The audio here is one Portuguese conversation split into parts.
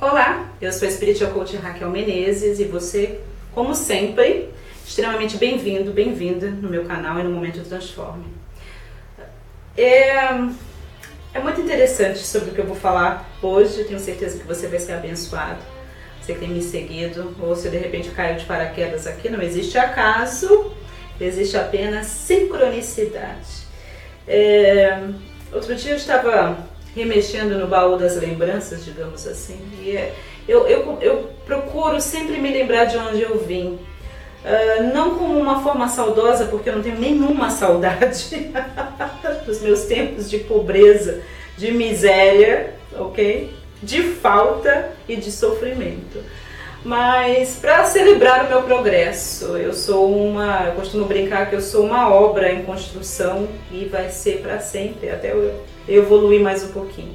Olá, eu sou a Spiritual Coach Raquel Menezes e você, como sempre, extremamente bem-vindo, bem-vinda no meu canal e no Momento Transforme. É, é muito interessante sobre o que eu vou falar hoje, tenho certeza que você vai ser abençoado. Você que tem me seguido, ou se de repente caiu de paraquedas aqui, não existe acaso, existe apenas sincronicidade. É, outro dia eu estava remexendo no baú das lembranças, digamos assim. E é, eu, eu, eu procuro sempre me lembrar de onde eu vim. Uh, não como uma forma saudosa, porque eu não tenho nenhuma saudade dos meus tempos de pobreza, de miséria, ok? De falta e de sofrimento. Mas para celebrar o meu progresso, eu sou uma, eu costumo brincar que eu sou uma obra em construção e vai ser para sempre, até eu evoluir mais um pouquinho.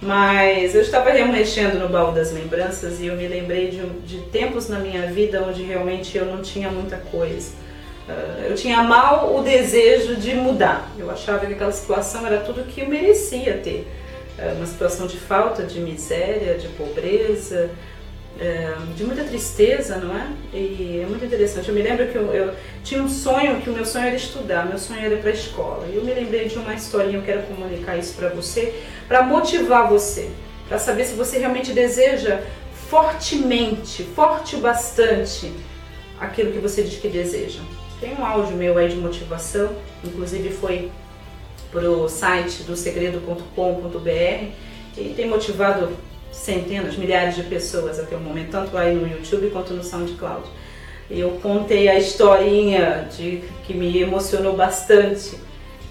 Mas eu estava remexendo no baú das lembranças e eu me lembrei de, de tempos na minha vida onde realmente eu não tinha muita coisa. Uh, eu tinha mal o desejo de mudar. Eu achava que aquela situação era tudo que eu merecia ter. Uh, uma situação de falta, de miséria, de pobreza, é, de muita tristeza, não é? E é muito interessante. Eu me lembro que eu, eu, tinha um sonho, que o meu sonho era estudar, meu sonho era para a escola. E eu me lembrei de uma historinha, eu quero comunicar isso para você, para motivar você, para saber se você realmente deseja fortemente, forte bastante, aquilo que você diz que deseja. Tem um áudio meu aí de motivação, inclusive foi para o site do segredo.com.br e tem motivado centenas, milhares de pessoas até o momento, tanto aí no YouTube quanto no SoundCloud. Eu contei a historinha de que me emocionou bastante,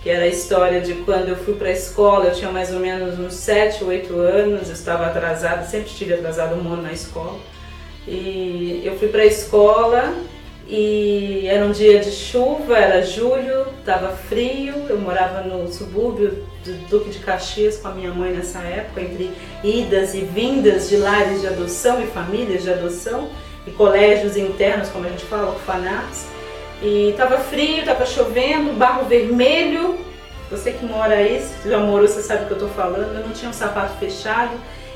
que era a história de quando eu fui para a escola, eu tinha mais ou menos uns 7, 8 anos, eu estava atrasada, sempre estive atrasada um ano na escola. E eu fui para a escola e era um dia de chuva, era julho, estava frio, eu morava no subúrbio do Duque de Caxias com a minha mãe nessa época, entre idas e vindas de lares de adoção e famílias de adoção e colégios internos, como a gente fala, orfanatos. E estava frio, estava chovendo, barro vermelho. Você que mora aí, já morou, você sabe o que eu estou falando. Eu não tinha um sapato fechado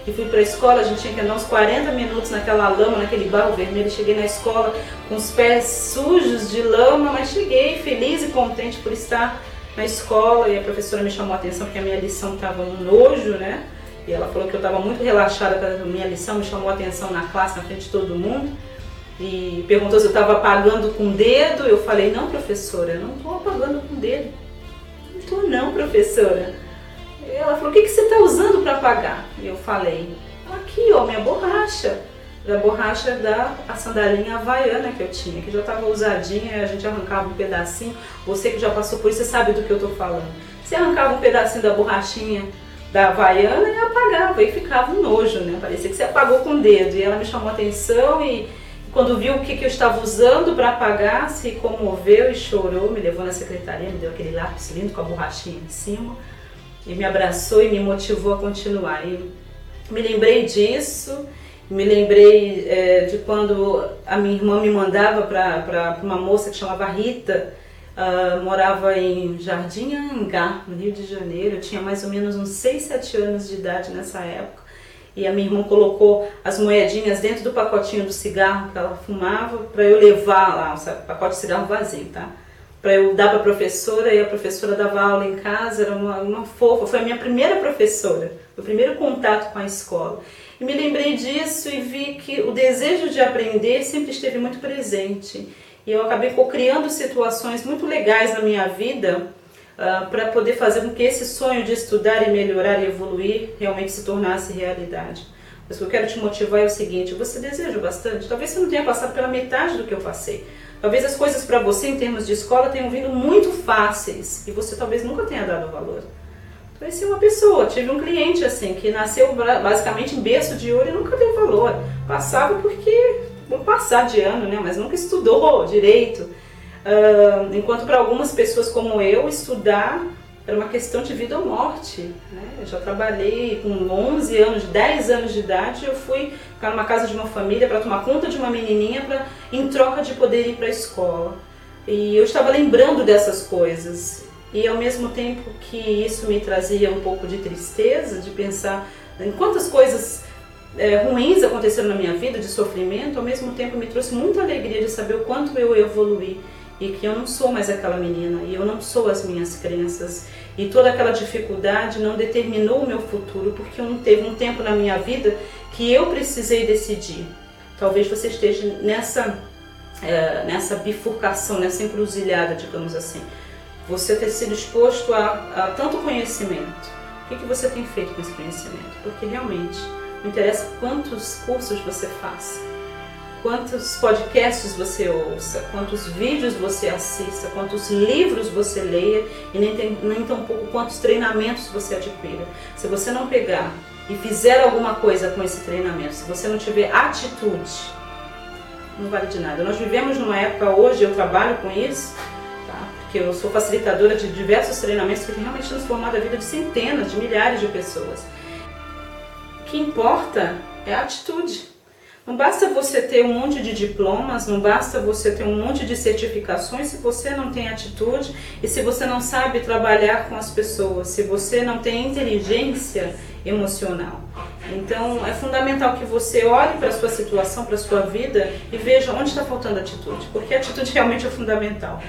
e fui para a escola, a gente tinha que andar uns 40 minutos naquela lama, naquele barro vermelho. Cheguei na escola com os pés sujos de lama, mas cheguei feliz e contente por estar na escola e a professora me chamou a atenção porque a minha lição estava um nojo, né? E ela falou que eu estava muito relaxada com a minha lição, me chamou a atenção na classe, na frente de todo mundo. E perguntou se eu estava apagando com o dedo. Eu falei, não, professora, eu não estou apagando com o dedo. Não estou não, professora. Ela falou, o que, que você está usando para apagar? E eu falei, aqui, ó, minha borracha. Da borracha da a sandalinha havaiana que eu tinha, que já estava usadinha, a gente arrancava um pedacinho. Você que já passou por isso, sabe do que eu estou falando. Você arrancava um pedacinho da borrachinha da havaiana e apagava, e ficava um nojo, né? Parecia que você apagou com o dedo. E ela me chamou atenção e quando viu o que, que eu estava usando para apagar, se comoveu e chorou, me levou na secretaria, me deu aquele lápis lindo com a borrachinha em cima e me abraçou e me motivou a continuar. E me lembrei disso, me lembrei é, de quando a minha irmã me mandava para uma moça que chamava Rita, uh, morava em Jardim Angá, no Rio de Janeiro. Eu tinha mais ou menos uns 6, 7 anos de idade nessa época. E a minha irmã colocou as moedinhas dentro do pacotinho do cigarro que ela fumava para eu levar lá, o pacote de cigarro vazio, tá? Para eu dar para a professora e a professora dava aula em casa, era uma, uma fofa, foi a minha primeira professora, o primeiro contato com a escola. E me lembrei disso e vi que o desejo de aprender sempre esteve muito presente. E eu acabei criando situações muito legais na minha vida uh, para poder fazer com que esse sonho de estudar e melhorar e evoluir realmente se tornasse realidade. Mas o que eu quero te motivar é o seguinte: você deseja bastante? Talvez você não tenha passado pela metade do que eu passei. Talvez as coisas para você em termos de escola tenham vindo muito fáceis e você talvez nunca tenha dado valor. Conheci uma pessoa, tive um cliente assim, que nasceu basicamente em berço de ouro e nunca deu valor. Passava porque, vou passar de ano, né? Mas nunca estudou direito. Uh, enquanto para algumas pessoas como eu, estudar era uma questão de vida ou morte. Né? Eu já trabalhei com 11 anos, 10 anos de idade, eu fui ficar numa casa de uma família para tomar conta de uma menininha pra, em troca de poder ir para a escola. E eu estava lembrando dessas coisas. e ao mesmo tempo que isso me trazia um pouco de tristeza, de pensar em quantas coisas é, ruins aconteceram na minha vida, de sofrimento, ao mesmo tempo me trouxe muita alegria de saber o quanto eu evoluí e que eu não sou mais aquela menina e eu não sou as minhas crenças e toda aquela dificuldade não determinou o meu futuro porque eu não teve um tempo na minha vida que eu precisei decidir. Talvez você esteja nessa é, nessa bifurcação, nessa encruzilhada, digamos assim. Você ter sido exposto a, a tanto conhecimento. O que, que você tem feito com esse conhecimento? Porque realmente não interessa quantos cursos você faça, quantos podcasts você ouça, quantos vídeos você assista, quantos livros você leia e nem, tem, nem tampouco quantos treinamentos você adquira. Se você não pegar e fizer alguma coisa com esse treinamento, se você não tiver atitude, não vale de nada. Nós vivemos numa época hoje, eu trabalho com isso, tá? porque eu sou facilitadora de diversos treinamentos que têm realmente transformado a vida de centenas, de milhares de pessoas. O que importa é a atitude. Não basta você ter um monte de diplomas, não basta você ter um monte de certificações se você não tem atitude e se você não sabe trabalhar com as pessoas, se você não tem inteligência emocional. Então é fundamental que você olhe para a sua situação, para a sua vida e veja onde está faltando atitude, porque a atitude realmente é fundamental.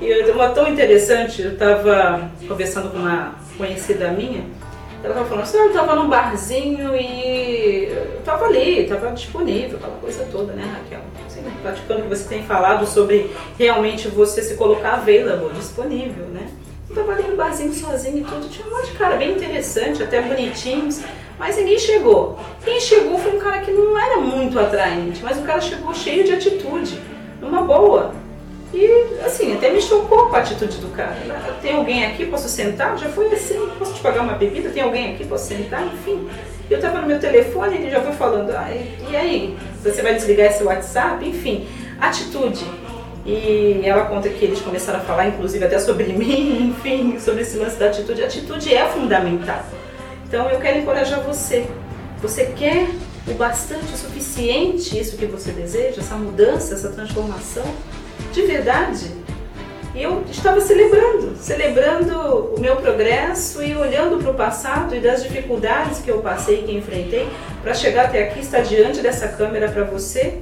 E uma tão interessante, eu estava conversando com uma conhecida minha ela estava falando assim, eu estava num barzinho e estava ali, estava disponível, aquela coisa toda, né, Raquel? Assim, praticando que você tem falado sobre realmente você se colocar available, disponível, né? Eu estava ali no barzinho sozinho e tudo, tinha um monte de cara bem interessante, até bonitinhos, mas ninguém chegou. Quem chegou foi um cara que não era muito atraente, mas o cara chegou cheio de atitude, numa boa. E assim, até me chocou com a atitude do cara. Tem alguém aqui, posso sentar? Já foi assim, posso te pagar uma bebida? Tem alguém aqui, posso sentar? Enfim. Eu estava no meu telefone ele já foi falando, ah, e aí? Você vai desligar esse WhatsApp? Enfim, atitude. E ela conta que eles começaram a falar, inclusive até sobre mim, enfim, sobre esse lance da atitude. Atitude é fundamental. Então eu quero encorajar você. Você quer o bastante, o suficiente, isso que você deseja, essa mudança, essa transformação? De verdade. E eu estava celebrando, celebrando o meu progresso e olhando para o passado e das dificuldades que eu passei, que enfrentei, para chegar até aqui, estar diante dessa câmera para você,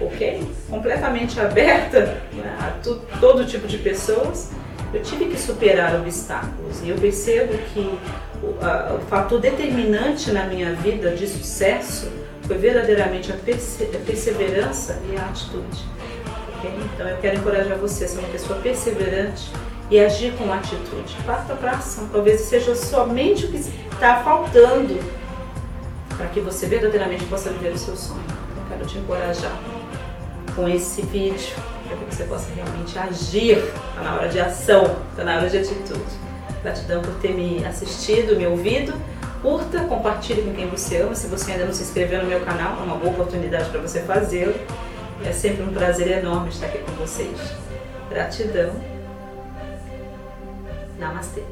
ok? Completamente aberta né, a todo tipo de pessoas. Eu tive que superar obstáculos e eu percebo que o, a, o fator determinante na minha vida de sucesso foi verdadeiramente a perseverança e a atitude. Então eu quero encorajar você a ser uma pessoa perseverante e agir com atitude. Parta para ação. Talvez seja somente o que está faltando para que você verdadeiramente possa viver o seu sonho. Eu quero te encorajar com esse vídeo para que você possa realmente agir. Está na hora de ação, está na hora de atitude. Gratidão por ter me assistido, me ouvido. Curta, compartilhe com quem você ama. Se você ainda não se inscreveu no meu canal, é uma boa oportunidade para você fazê-lo. É sempre um prazer enorme estar aqui com vocês. Gratidão. Namastê.